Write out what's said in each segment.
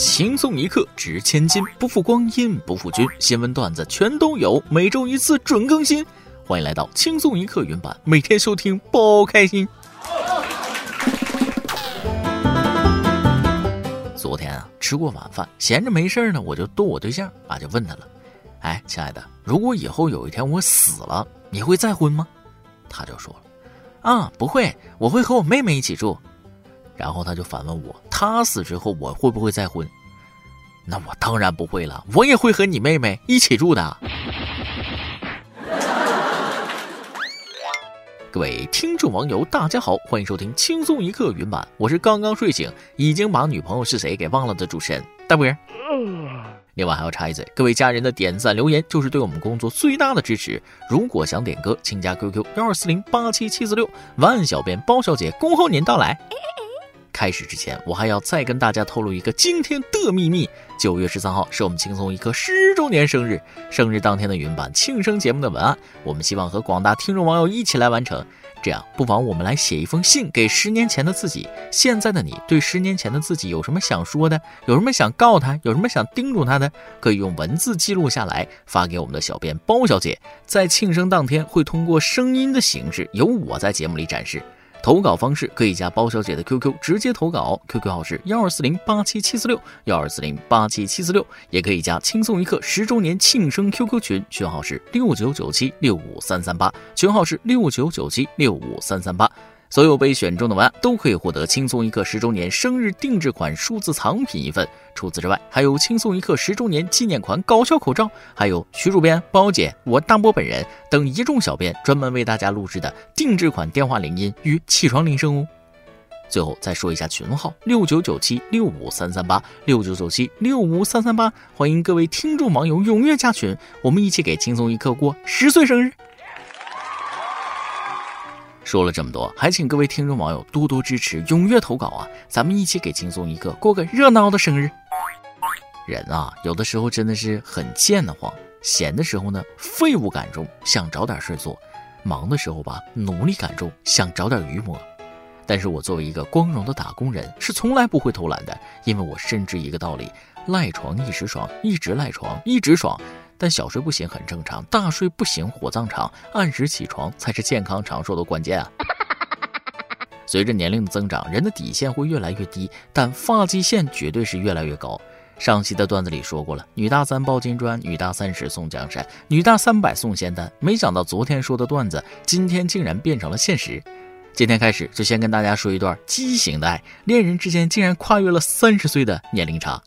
轻松一刻值千金，不负光阴不负君。新闻段子全都有，每周一次准更新。欢迎来到轻松一刻云版，每天收听包开心。昨天啊，吃过晚饭，闲着没事呢，我就逗我对象啊，就问他了：“哎，亲爱的，如果以后有一天我死了，你会再婚吗？”他就说了：“啊，不会，我会和我妹妹一起住。”然后他就反问我：“他死之后我会不会再婚？”那我当然不会了，我也会和你妹妹一起住的。各位听众网友，大家好，欢迎收听轻松一刻云版，我是刚刚睡醒，已经把女朋友是谁给忘了的主持人大波。另外还要插一嘴，各位家人的点赞留言就是对我们工作最大的支持。如果想点歌，请加 QQ 幺二四零八七七四六，万小编包小姐恭候您到来。开始之前，我还要再跟大家透露一个惊天的秘密：九月十三号是我们轻松一刻十周年生日。生日当天的云版庆生节目的文案，我们希望和广大听众网友一起来完成。这样，不妨我们来写一封信给十年前的自己。现在的你对十年前的自己有什么想说的？有什么想告他？有什么想叮嘱他的？可以用文字记录下来，发给我们的小编包小姐。在庆生当天，会通过声音的形式，由我在节目里展示。投稿方式可以加包小姐的 QQ 直接投稿，QQ 号是幺二四零八七七四六幺二四零八七七四六，也可以加轻松一刻十周年庆生 QQ 群，群号是六九九七六五三三八，群号是六九九七六五三三八。所有被选中的文案都可以获得轻松一刻十周年生日定制款数字藏品一份。除此之外，还有轻松一刻十周年纪念款搞笑口罩，还有徐主编、包姐、我大波本人等一众小编专门为大家录制的定制款电话铃音与起床铃声哦。最后再说一下群号：六九九七六五三三八六九九七六五三三八，欢迎各位听众网友踊跃加群，我们一起给轻松一刻过十岁生日。说了这么多，还请各位听众网友多多支持，踊跃投稿啊！咱们一起给轻松一刻过个热闹的生日。人啊，有的时候真的是很贱的慌。闲的时候呢，废物感重，想找点事做；忙的时候吧，努力感重，想找点鱼摸。但是我作为一个光荣的打工人，是从来不会偷懒的，因为我深知一个道理：赖床一时爽，一直赖床一直爽。但小睡不醒很正常，大睡不醒火葬场，按时起床才是健康长寿的关键啊！随着年龄的增长，人的底线会越来越低，但发际线绝对是越来越高。上期的段子里说过了，女大三抱金砖，女大三十送江山，女大三百送仙丹。没想到昨天说的段子，今天竟然变成了现实。今天开始就先跟大家说一段畸形的爱，恋人之间竟然跨越了三十岁的年龄差。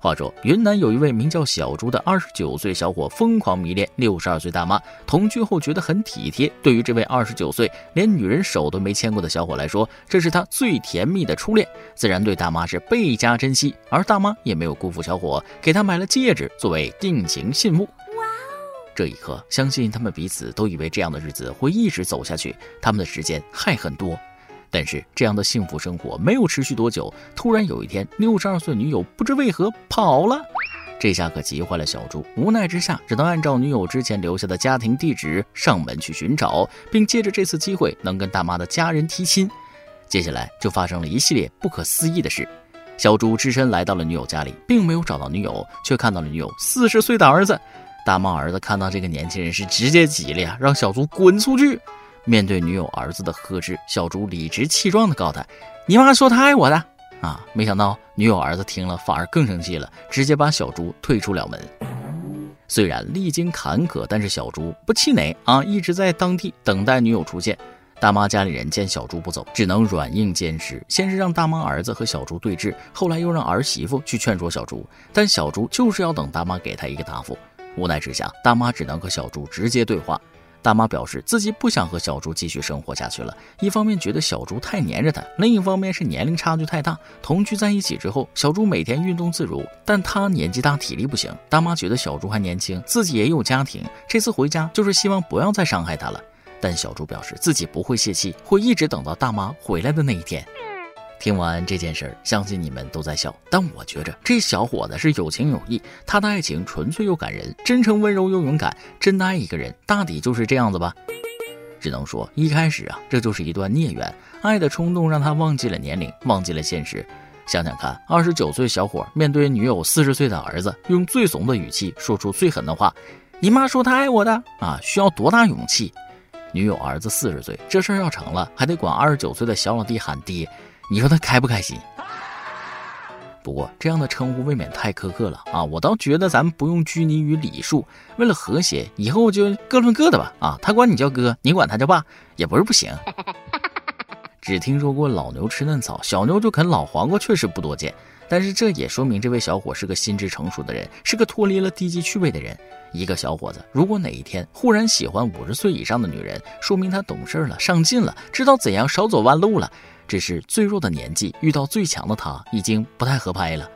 话说，云南有一位名叫小朱的二十九岁小伙，疯狂迷恋六十二岁大妈。同居后觉得很体贴。对于这位二十九岁连女人手都没牵过的小伙来说，这是他最甜蜜的初恋，自然对大妈是倍加珍惜。而大妈也没有辜负小伙，给他买了戒指作为定情信物。哇哦！这一刻，相信他们彼此都以为这样的日子会一直走下去。他们的时间还很多。但是这样的幸福生活没有持续多久，突然有一天，六十二岁女友不知为何跑了，这下可急坏了小朱。无奈之下，只能按照女友之前留下的家庭地址上门去寻找，并借着这次机会能跟大妈的家人提亲。接下来就发生了一系列不可思议的事。小朱只身来到了女友家里，并没有找到女友，却看到了女友四十岁的儿子。大妈儿子看到这个年轻人是直接急了呀，让小朱滚出去。面对女友儿子的呵斥，小朱理直气壮地告他：“你妈说她爱我的啊！”没想到女友儿子听了反而更生气了，直接把小朱退出了门。虽然历经坎坷，但是小朱不气馁啊，一直在当地等待女友出现。大妈家里人见小朱不走，只能软硬兼施，先是让大妈儿子和小朱对峙，后来又让儿媳妇去劝说小朱，但小朱就是要等大妈给他一个答复。无奈之下，大妈只能和小朱直接对话。大妈表示自己不想和小猪继续生活下去了，一方面觉得小猪太黏着她，另一方面是年龄差距太大。同居在一起之后，小猪每天运动自如，但她年纪大，体力不行。大妈觉得小猪还年轻，自己也有家庭，这次回家就是希望不要再伤害她了。但小猪表示自己不会泄气，会一直等到大妈回来的那一天。听完这件事儿，相信你们都在笑，但我觉着这小伙子是有情有义，他的爱情纯粹又感人，真诚温柔又勇敢，真的爱一个人，大抵就是这样子吧。只能说一开始啊，这就是一段孽缘，爱的冲动让他忘记了年龄，忘记了现实。想想看，二十九岁小伙面对女友四十岁的儿子，用最怂的语气说出最狠的话：“你妈说她爱我的啊，需要多大勇气？”女友儿子四十岁，这事儿要成了，还得管二十九岁的小老弟喊爹，你说他开不开心？不过这样的称呼未免太苛刻了啊！我倒觉得咱们不用拘泥于礼数，为了和谐，以后就各论各的吧。啊，他管你叫哥，你管他叫爸，也不是不行。只听说过老牛吃嫩草，小牛就啃老黄瓜，确实不多见。但是这也说明这位小伙是个心智成熟的人，是个脱离了低级趣味的人。一个小伙子如果哪一天忽然喜欢五十岁以上的女人，说明他懂事了，上进了，知道怎样少走弯路了。只是最弱的年纪遇到最强的他，已经不太合拍了。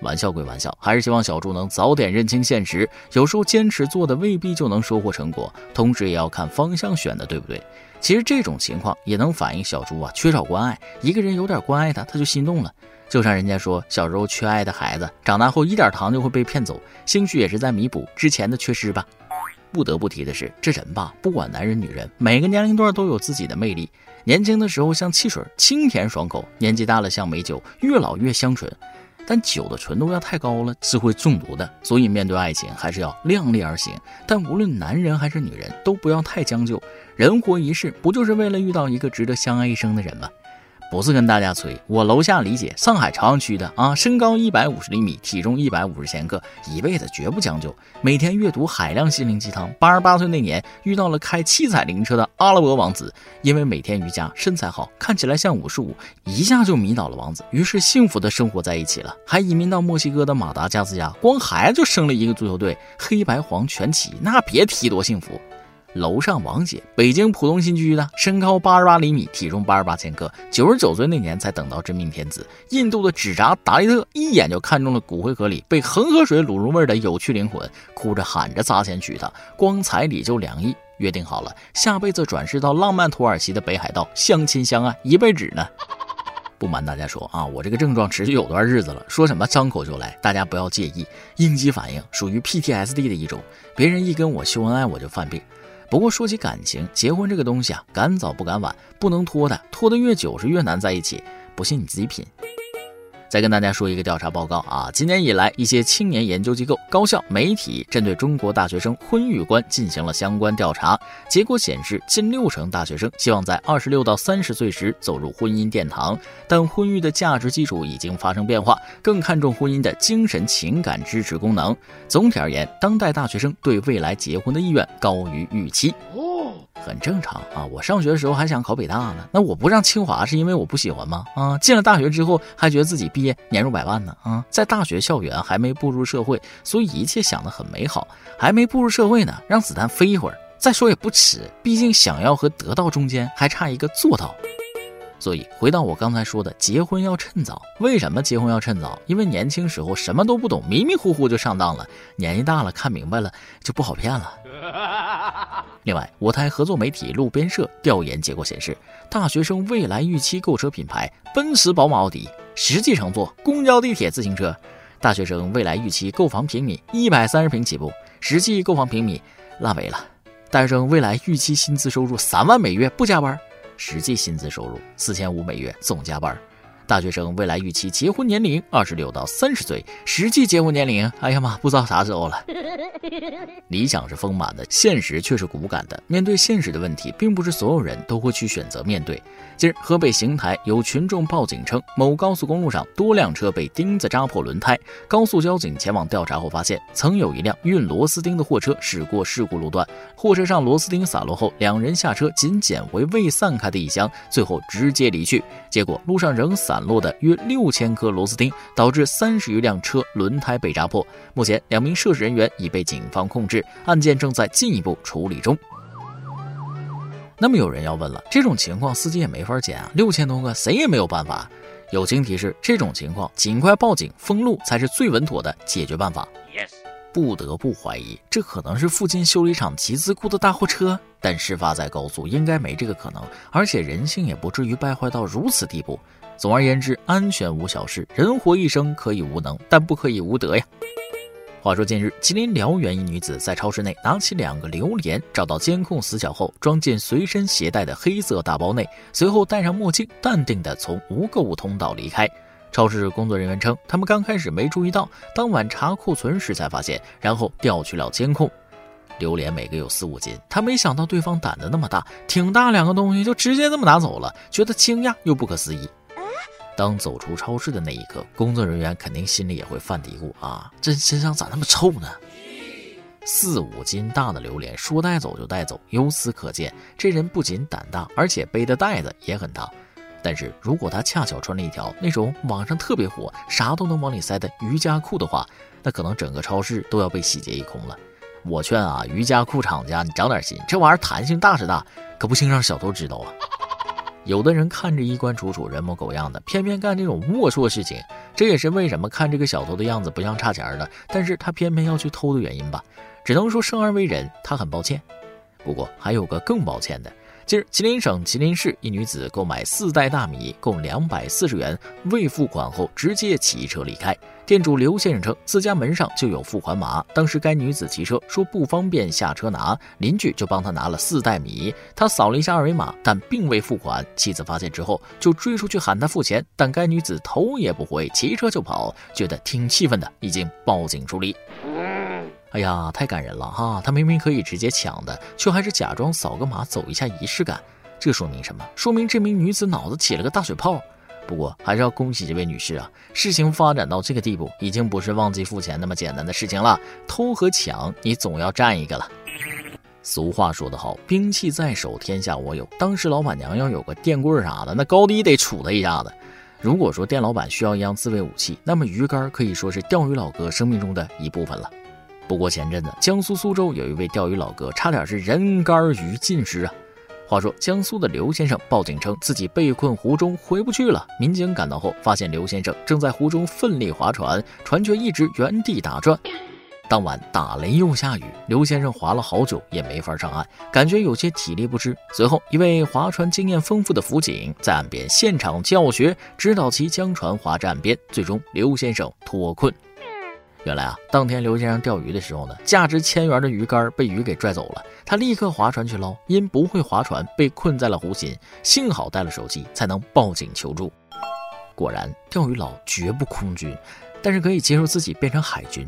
玩笑归玩笑，还是希望小猪能早点认清现实。有时候坚持做的未必就能收获成果，同时也要看方向选的对不对。其实这种情况也能反映小猪啊缺少关爱。一个人有点关爱他，他就心动了。就像人家说，小时候缺爱的孩子，长大后一点糖就会被骗走，兴许也是在弥补之前的缺失吧。不得不提的是，这人吧，不管男人女人，每个年龄段都有自己的魅力。年轻的时候像汽水，清甜爽口；年纪大了像美酒，越老越香醇。但酒的纯度要太高了，是会中毒的。所以面对爱情，还是要量力而行。但无论男人还是女人，都不要太将就。人活一世，不就是为了遇到一个值得相爱一生的人吗？不是跟大家吹，我楼下李姐，上海朝阳区的啊，身高一百五十厘米，体重一百五十千克，一辈子绝不将就，每天阅读海量心灵鸡汤。八十八岁那年遇到了开七彩灵车的阿拉伯王子，因为每天瑜伽，身材好，看起来像五十五，一下就迷倒了王子，于是幸福的生活在一起了，还移民到墨西哥的马达加斯加，光孩子就生了一个足球队，黑白黄全齐，那别提多幸福。楼上王姐，北京浦东新区的，身高八十八厘米，体重八十八千克，九十九岁那年才等到真命天子。印度的纸扎达利特一眼就看中了骨灰盒里被恒河水卤入味的有趣灵魂，哭着喊着砸钱娶她，光彩礼就两亿，约定好了下辈子转世到浪漫土耳其的北海道相亲相爱一辈子呢。不瞒大家说啊，我这个症状持续有段日子了，说什么张口就来，大家不要介意，应激反应属于 PTSD 的一种，别人一跟我秀恩爱我就犯病。不过说起感情，结婚这个东西啊，赶早不赶晚，不能拖的，拖得越久是越难在一起。不信你自己品。再跟大家说一个调查报告啊，今年以来，一些青年研究机构、高校、媒体针对中国大学生婚育观进行了相关调查，结果显示，近六成大学生希望在二十六到三十岁时走入婚姻殿堂，但婚育的价值基础已经发生变化，更看重婚姻的精神情感支持功能。总体而言，当代大学生对未来结婚的意愿高于预期。很正常啊，我上学的时候还想考北大呢，那我不上清华是因为我不喜欢吗？啊，进了大学之后还觉得自己毕业年入百万呢。啊，在大学校园还没步入社会，所以一切想得很美好。还没步入社会呢，让子弹飞一会儿，再说也不迟。毕竟想要和得到中间还差一个做到。所以回到我刚才说的，结婚要趁早。为什么结婚要趁早？因为年轻时候什么都不懂，迷迷糊糊就上当了。年纪大了看明白了，就不好骗了。另外，我台合作媒体路边社调研结果显示，大学生未来预期购车品牌奔驰、宝马、奥迪，实际乘坐公交、地铁、自行车。大学生未来预期购房平米一百三十平起步，实际购房平米烂尾了。大学生未来预期薪资收入三万每月不加班。实际薪资收入四千五每月，总加班。大学生未来预期结婚年龄二十六到三十岁，实际结婚年龄，哎呀妈，不知道啥时候了。理想是丰满的，现实却是骨感的。面对现实的问题，并不是所有人都会去选择面对。近日，河北邢台有群众报警称，某高速公路上多辆车被钉子扎破轮胎。高速交警前往调查后发现，曾有一辆运螺丝钉的货车驶过事故路段，货车上螺丝钉洒落后，两人下车仅捡回未散开的一箱，最后直接离去。结果路上仍散落的约六千颗螺丝钉，导致三十余辆车轮胎被扎破。目前，两名涉事人员已被警方控制，案件正在进一步处理中。那么有人要问了，这种情况司机也没法捡啊，六千多个谁也没有办法。友情提示：这种情况尽快报警封路才是最稳妥的解决办法。Yes，不得不怀疑这可能是附近修理厂集资雇的大货车，但事发在高速，应该没这个可能，而且人性也不至于败坏到如此地步。总而言之，安全无小事，人活一生可以无能，但不可以无德呀。话说近日，吉林辽源一女子在超市内拿起两个榴莲，找到监控死角后，装进随身携带的黑色大包内，随后戴上墨镜，淡定地从无购物通道离开。超市工作人员称，他们刚开始没注意到，当晚查库存时才发现，然后调取了监控。榴莲每个有四五斤，他没想到对方胆子那么大，挺大两个东西就直接这么拿走了，觉得惊讶又不可思议。当走出超市的那一刻，工作人员肯定心里也会犯嘀咕啊，这身上咋那么臭呢？四五斤大的榴莲说带走就带走，由此可见，这人不仅胆大，而且背的袋子也很大。但是如果他恰巧穿了一条那种网上特别火、啥都能往里塞的瑜伽裤的话，那可能整个超市都要被洗劫一空了。我劝啊，瑜伽裤厂家，你长点心，这玩意儿弹性大是大，可不行让小偷知道啊。有的人看着衣冠楚楚、人模狗样的，偏偏干这种龌龊事情，这也是为什么看这个小偷的样子不像差钱的，但是他偏偏要去偷的原因吧。只能说生而为人，他很抱歉。不过还有个更抱歉的。近日，吉林省吉林市一女子购买四袋大米，共两百四十元，未付款后直接骑车离开。店主刘先生称，自家门上就有付款码。当时该女子骑车说不方便下车拿，邻居就帮她拿了四袋米。他扫了一下二维码，但并未付款。妻子发现之后，就追出去喊他付钱，但该女子头也不回，骑车就跑。觉得挺气愤的，已经报警处理。哎呀，太感人了哈！他明明可以直接抢的，却还是假装扫个码走一下仪式感。这说明什么？说明这名女子脑子起了个大水泡。不过还是要恭喜这位女士啊！事情发展到这个地步，已经不是忘记付钱那么简单的事情了。偷和抢，你总要占一个了。俗话说得好，兵器在手，天下我有。当时老板娘要有个电棍啥的，那高低得杵他一下子。如果说店老板需要一样自卫武器，那么鱼竿可以说是钓鱼老哥生命中的一部分了。不过前阵子，江苏苏州有一位钓鱼老哥，差点是人干鱼尽失啊。话说，江苏的刘先生报警称自己被困湖中回不去了。民警赶到后，发现刘先生正在湖中奋力划船，船却一直原地打转。当晚打雷又下雨，刘先生划了好久也没法上岸，感觉有些体力不支。随后，一位划船经验丰富的辅警在岸边现场教学，指导其将船划至岸边。最终，刘先生脱困。原来啊，当天刘先生钓鱼的时候呢，价值千元的鱼竿被鱼给拽走了。他立刻划船去捞，因不会划船被困在了湖心。幸好带了手机，才能报警求助。果然，钓鱼佬绝不空军，但是可以接受自己变成海军。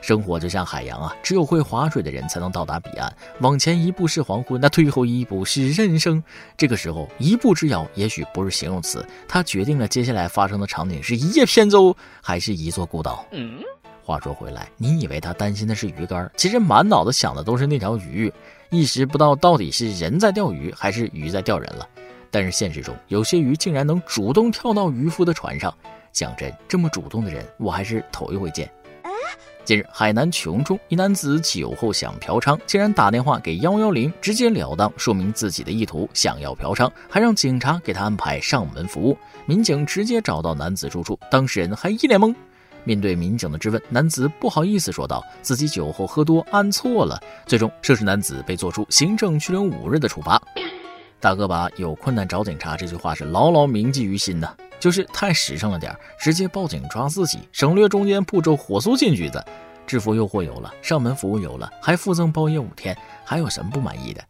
生活就像海洋啊，只有会划水的人才能到达彼岸。往前一步是黄昏，那退后一步是人生。这个时候，一步之遥也许不是形容词，它决定了接下来发生的场景是一叶扁舟，还是一座孤岛。话说回来，你以为他担心的是鱼竿，其实满脑子想的都是那条鱼，一时不知道到底是人在钓鱼还是鱼在钓人了。但是现实中，有些鱼竟然能主动跳到渔夫的船上，讲真，这么主动的人，我还是头一回见。近日，海南琼中一男子酒后想嫖娼，竟然打电话给幺幺零，直截了当说明自己的意图，想要嫖娼，还让警察给他安排上门服务。民警直接找到男子住处，当事人还一脸懵。面对民警的质问，男子不好意思说道：“自己酒后喝多，按错了。”最终，涉事男子被作出行政拘留五日的处罚。大哥把“有困难找警察”这句话是牢牢铭记于心呐，就是太实诚了点直接报警抓自己，省略中间步骤，火速进局子。制服诱惑有了，上门服务有了，还附赠包夜五天，还有什么不满意的？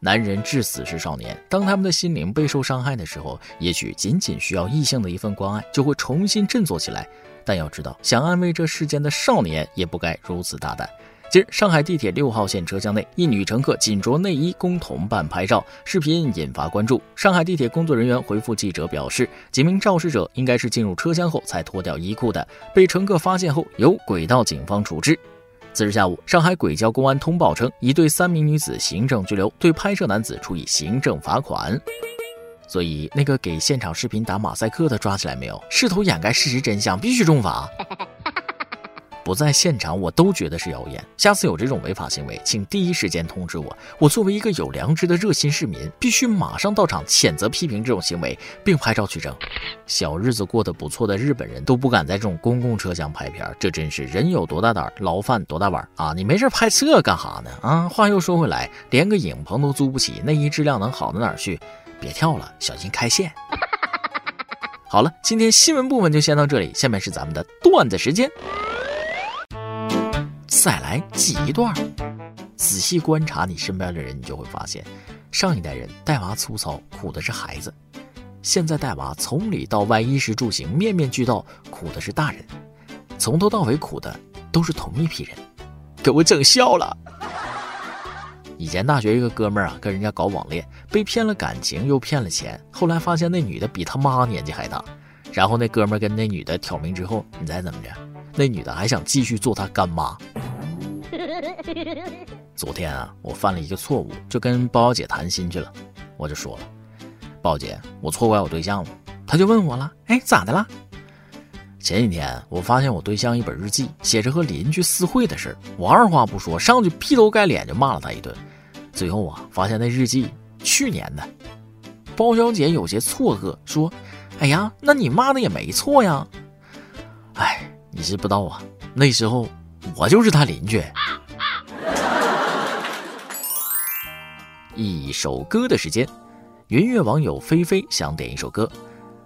男人至死是少年，当他们的心灵备受伤害的时候，也许仅仅需要异性的一份关爱，就会重新振作起来。但要知道，想安慰这世间的少年，也不该如此大胆。近日，上海地铁六号线车厢内，一女乘客仅着内衣供同伴拍照，视频引发关注。上海地铁工作人员回复记者表示，几名肇事者应该是进入车厢后才脱掉衣裤的，被乘客发现后由轨道警方处置。次日下午，上海轨交公安通报称，已对三名女子行政拘留，对拍摄男子处以行政罚款。所以，那个给现场视频打马赛克的抓起来没有？试图掩盖事实真相，必须重罚。不在现场，我都觉得是谣言。下次有这种违法行为，请第一时间通知我。我作为一个有良知的热心市民，必须马上到场谴责批评这种行为，并拍照取证。小日子过得不错的日本人都不敢在这种公共车厢拍片，这真是人有多大胆，牢饭多大碗啊！你没事拍这干哈呢？啊，话又说回来，连个影棚都租不起，内衣质量能好到哪儿去？别跳了，小心开线。好了，今天新闻部分就先到这里，下面是咱们的段子时间。再来记一段。仔细观察你身边的人，你就会发现，上一代人带娃粗糙，苦的是孩子；现在带娃从里到外衣食住行面面俱到，苦的是大人，从头到尾苦的都是同一批人，给我整笑了。以前大学一个哥们儿啊，跟人家搞网恋，被骗了感情又骗了钱，后来发现那女的比他妈年纪还大，然后那哥们儿跟那女的挑明之后，你猜怎么着？那女的还想继续做他干妈。昨天啊，我犯了一个错误，就跟包小姐谈心去了，我就说了，包姐，我错怪我对象了。她就问我了，哎，咋的了？前几天我发现我对象一本日记，写着和邻居私会的事儿，我二话不说上去劈头盖脸就骂了他一顿。最后啊，发现那日记去年的。包小姐有些错愕，说：“哎呀，那你骂的也没错呀。”哎，你知不道啊？那时候我就是他邻居。一首歌的时间，云月网友菲菲想点一首歌。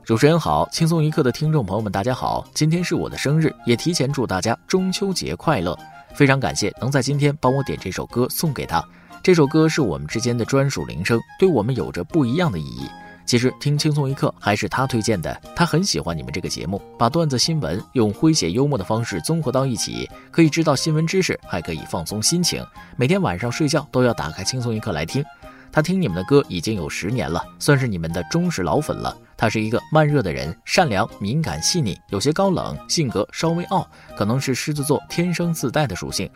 主持人好，轻松一刻的听众朋友们，大家好，今天是我的生日，也提前祝大家中秋节快乐。非常感谢能在今天帮我点这首歌送给他。这首歌是我们之间的专属铃声，对我们有着不一样的意义。其实听轻松一刻还是他推荐的，他很喜欢你们这个节目，把段子、新闻用诙谐幽默的方式综合到一起，可以知道新闻知识，还可以放松心情。每天晚上睡觉都要打开轻松一刻来听。他听你们的歌已经有十年了，算是你们的忠实老粉了。他是一个慢热的人，善良、敏感、细腻，有些高冷，性格稍微傲，可能是狮子座天生自带的属性。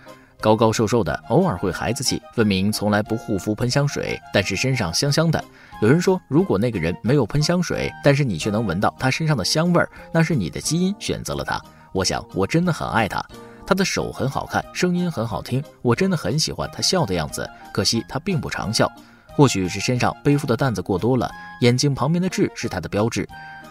高高瘦瘦的，偶尔会孩子气，分明从来不护肤喷香水，但是身上香香的。有人说，如果那个人没有喷香水，但是你却能闻到他身上的香味儿，那是你的基因选择了他。我想，我真的很爱他。他的手很好看，声音很好听，我真的很喜欢他笑的样子。可惜他并不常笑，或许是身上背负的担子过多了，眼睛旁边的痣是他的标志。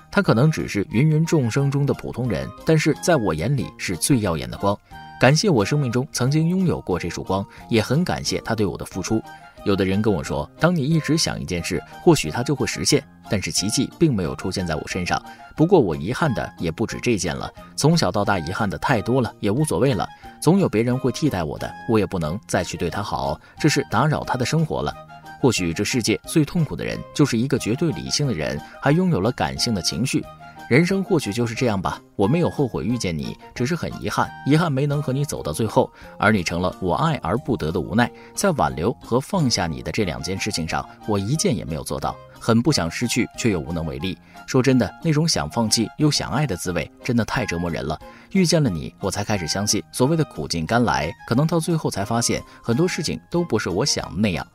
他可能只是芸芸众生中的普通人，但是在我眼里是最耀眼的光。感谢我生命中曾经拥有过这束光，也很感谢他对我的付出。有的人跟我说，当你一直想一件事，或许它就会实现。但是奇迹并没有出现在我身上。不过我遗憾的也不止这件了。从小到大遗憾的太多了，也无所谓了。总有别人会替代我的，我也不能再去对他好，这是打扰他的生活了。或许这世界最痛苦的人，就是一个绝对理性的人，还拥有了感性的情绪。人生或许就是这样吧，我没有后悔遇见你，只是很遗憾，遗憾没能和你走到最后，而你成了我爱而不得的无奈。在挽留和放下你的这两件事情上，我一件也没有做到，很不想失去，却又无能为力。说真的，那种想放弃又想爱的滋味，真的太折磨人了。遇见了你，我才开始相信所谓的苦尽甘来，可能到最后才发现，很多事情都不是我想的那样。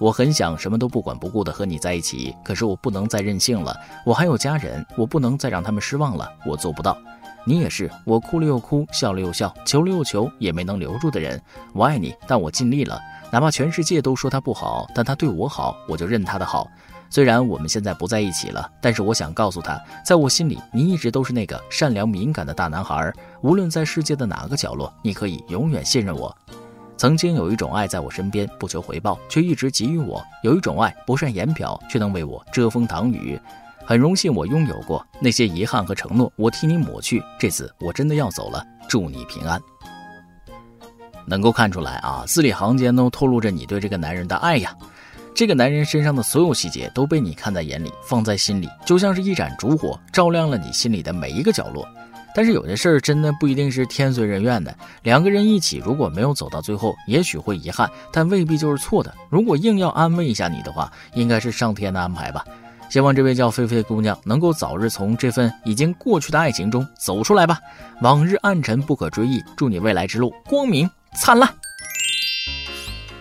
我很想什么都不管不顾的和你在一起，可是我不能再任性了。我还有家人，我不能再让他们失望了。我做不到。你也是，我哭了又哭，笑了又笑，求了又求，也没能留住的人。我爱你，但我尽力了。哪怕全世界都说他不好，但他对我好，我就认他的好。虽然我们现在不在一起了，但是我想告诉他，在我心里，你一直都是那个善良敏感的大男孩。无论在世界的哪个角落，你可以永远信任我。曾经有一种爱在我身边，不求回报，却一直给予我；有一种爱不善言表，却能为我遮风挡雨。很荣幸我拥有过那些遗憾和承诺，我替你抹去。这次我真的要走了，祝你平安。能够看出来啊，字里行间都透露着你对这个男人的爱呀。这个男人身上的所有细节都被你看在眼里，放在心里，就像是一盏烛火，照亮了你心里的每一个角落。但是有些事儿真的不一定是天随人愿的。两个人一起如果没有走到最后，也许会遗憾，但未必就是错的。如果硬要安慰一下你的话，应该是上天的安排吧。希望这位叫菲菲的姑娘能够早日从这份已经过去的爱情中走出来吧。往日暗沉不可追忆，祝你未来之路光明灿烂。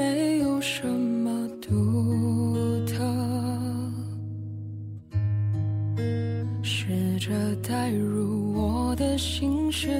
没有什么独特，试着带入我的心事，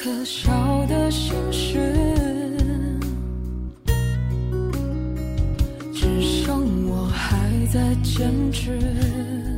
可笑的心事只剩我还在坚持。